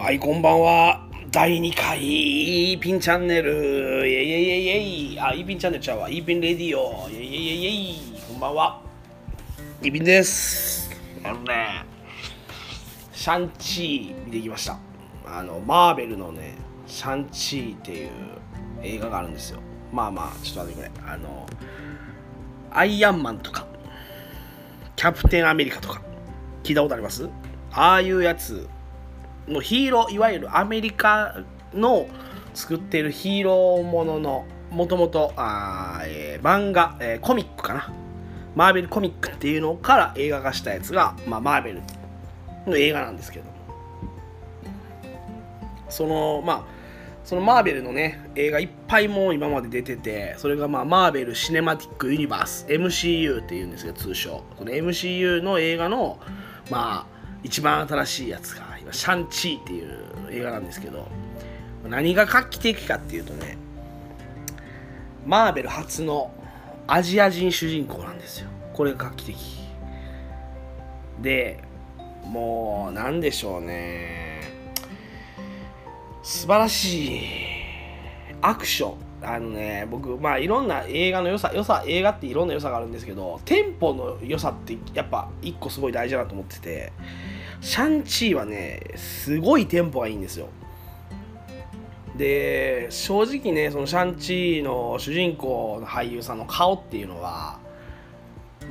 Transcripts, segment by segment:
はい、こんばんは。第2回、イーピンチャンネル。イェイイェイイェイ。あ、イーピンチャンネルちゃうわ。イーピンレディオ。イェイイェイイェイイェイ。こんばんは。イーピンです。あのね、シャンチー見てきました。あの、マーベルのね、シャンチーっていう映画があるんですよ。まあまあ、ちょっと待ってくれ。あの、アイアンマンとか、キャプテンアメリカとか、聞いたことあります？ああいうやつのヒーローいわゆるアメリカの作ってるヒーローもののもともと漫画、えーコミックかな。マーベルコミックっていうのから映画化したやつが、まあ、マーベルの映画なんですけどそのまあそのマーベルのね映画いっぱいもう今まで出ててそれがまあマーベル・シネマティック・ユニバース MCU っていうんですが通称。この MCU の映画のまあ一番新しいやつがシャンチーっていう映画なんですけど何が画期的かっていうとねマーベル初のアジア人主人公なんですよ。これが画期的。でもう何でしょうね。素晴らしいアクション。あのね僕まあいろんな映画の良さ良さ映画っていろんな良さがあるんですけどテンポの良さってやっぱ一個すごい大事だなと思っててシャンチーはねすごいテンポがいいんですよ。で正直ねそのシャンチーの主人公の俳優さんの顔っていうのは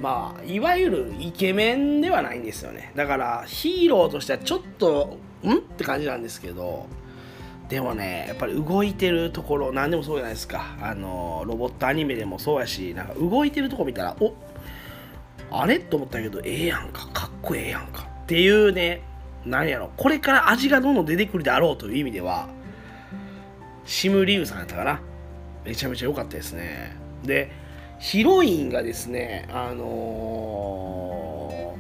まあいわゆるイケメンではないんですよね。だからヒーローとしてはちょっとん？って感じなんですけどでもねやっぱり動いてるところ何でもそうじゃないですか。あのロボットアニメでもそうやしなんか動いてるとこ見たらおあれ？と思ったけどええやんか。かっこええやんか。ていうね何やろ。これから味がどんどん出てくるであろうという意味ではシム・リュウさんやったかな。めちゃめちゃ良かったですね。でヒロインがですねあの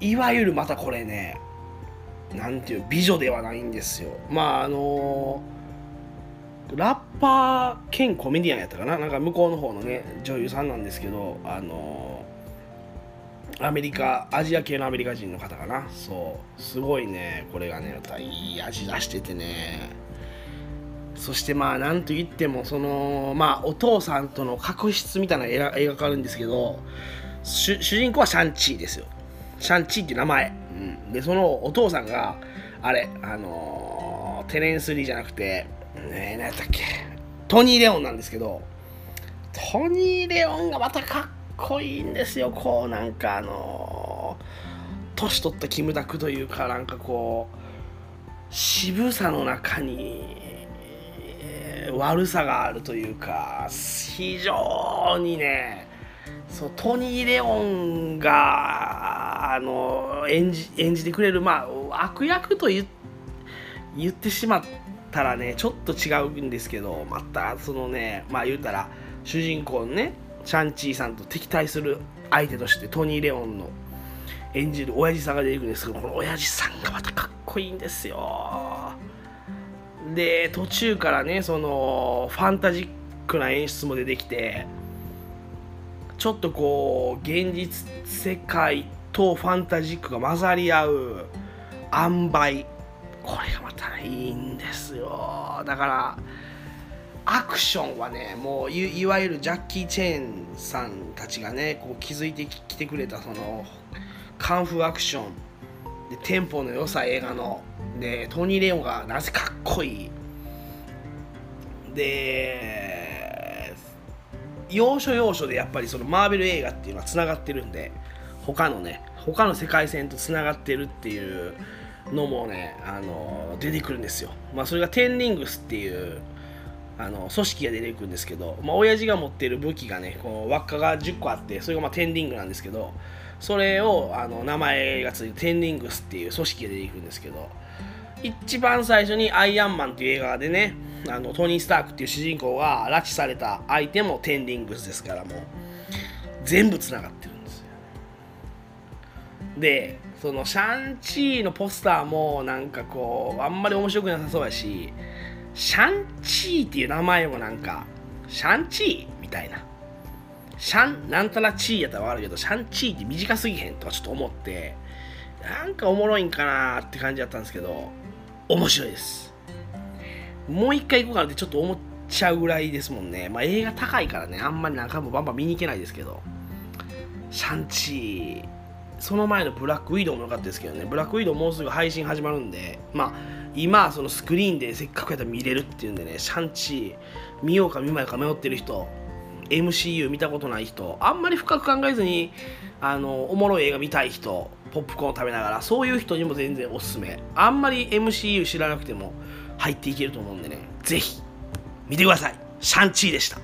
ーいわゆるまたこれねなんていう美女ではないんですよ。まああのーラッパー兼コメディアンやったかな。なんか向こうの方のね女優さんなんですけどあのアメリカアジア系のアメリカ人の方かな。そう。すごいね。これがねまたいい味出しててね。そしてまあなんといってもそのまあお父さんとの確執みたいなのが描かるんですけど主人公はシャンチーですよ。シャンチーって名前、うん、でそのお父さんがあれあのーテレンス・リーじゃなくてねえ何やったっけ。トニー・レオンなんですけどトニー・レオンがまたかっこいいんですよ。こうなんかあの年取ったキムタクというかなんかこう渋さの中に悪さがあるというか非常にねそうトニー・レオンがあの演じ演じてくれる、まあ、悪役と言言ってしまったらねちょっと違うんですけどまたそのねまあ言うたら主人公のねシャンチーさんと敵対する相手としてトニー・レオンの演じる親父さんが出てくるんですけどこの親父さんがまたかっこいいんですよ。で途中からねそのファンタジックな演出も出てきてちょっとこう現実世界とファンタジックが混ざり合う塩梅。これがまたいいんですよ。だからアクションはねもういわゆるジャッキー・チェーンさんたちがねこう気づいてきてくれたそのカンフーアクションでテンポの良さ映画の。でトニー・レオンがなぜかっこいい。で要所要所でやっぱりそのマーベル映画っていうのはつながってるんで他のね他の世界線とつながってるっていうのもねあの出てくるんですよ。まあそれがテンリングスっていうあの組織が出ていくんですけど、まあ、親父が持ってる武器がねこの輪っかが10個あってそれがまあテンリングなんですけどそれをあの名前がついてテンリングスっていう組織が出ていくんですけど一番最初に「アイアンマン」っていう映画でねあのトニー・スタークっていう主人公が拉致された相手もテンリングスですからもう全部つながってるんですよ。でそのシャンチーのポスターもなんかこうあんまり面白くなさそうやしシャンチーっていう名前もなんかシャンチーみたいな。シャンなんたらチーやったら分かるけどシャンチーって短すぎへんとかちょっと思ってなんかおもろいんかなって感じだったんですけど面白いです。もう一回行こうかなってちょっと思っちゃうぐらいですもんね。まあ映画高いからねあんまり何回もバンバン見に行けないですけど。シャンチー。その前のブラックウィドウも良かったですけどね。ブラックウィドウもうすぐ配信始まるんでまあ今そのスクリーンでせっかくやったら見れるっていうんでねシャンチー見ようか見まいか迷ってる人 MCU 見たことない人あんまり深く考えずにあのおもろい映画見たい人ポップコーン食べながらそういう人にも全然おすすめ。あんまり MCU 知らなくても入っていけると思うんでねぜひ見てください。シャンチーでした。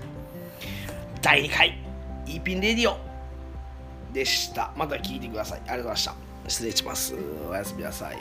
第2回イーピンレディオ。でした。また聞いてください。ありがとうございました。失礼します。おやすみなさい。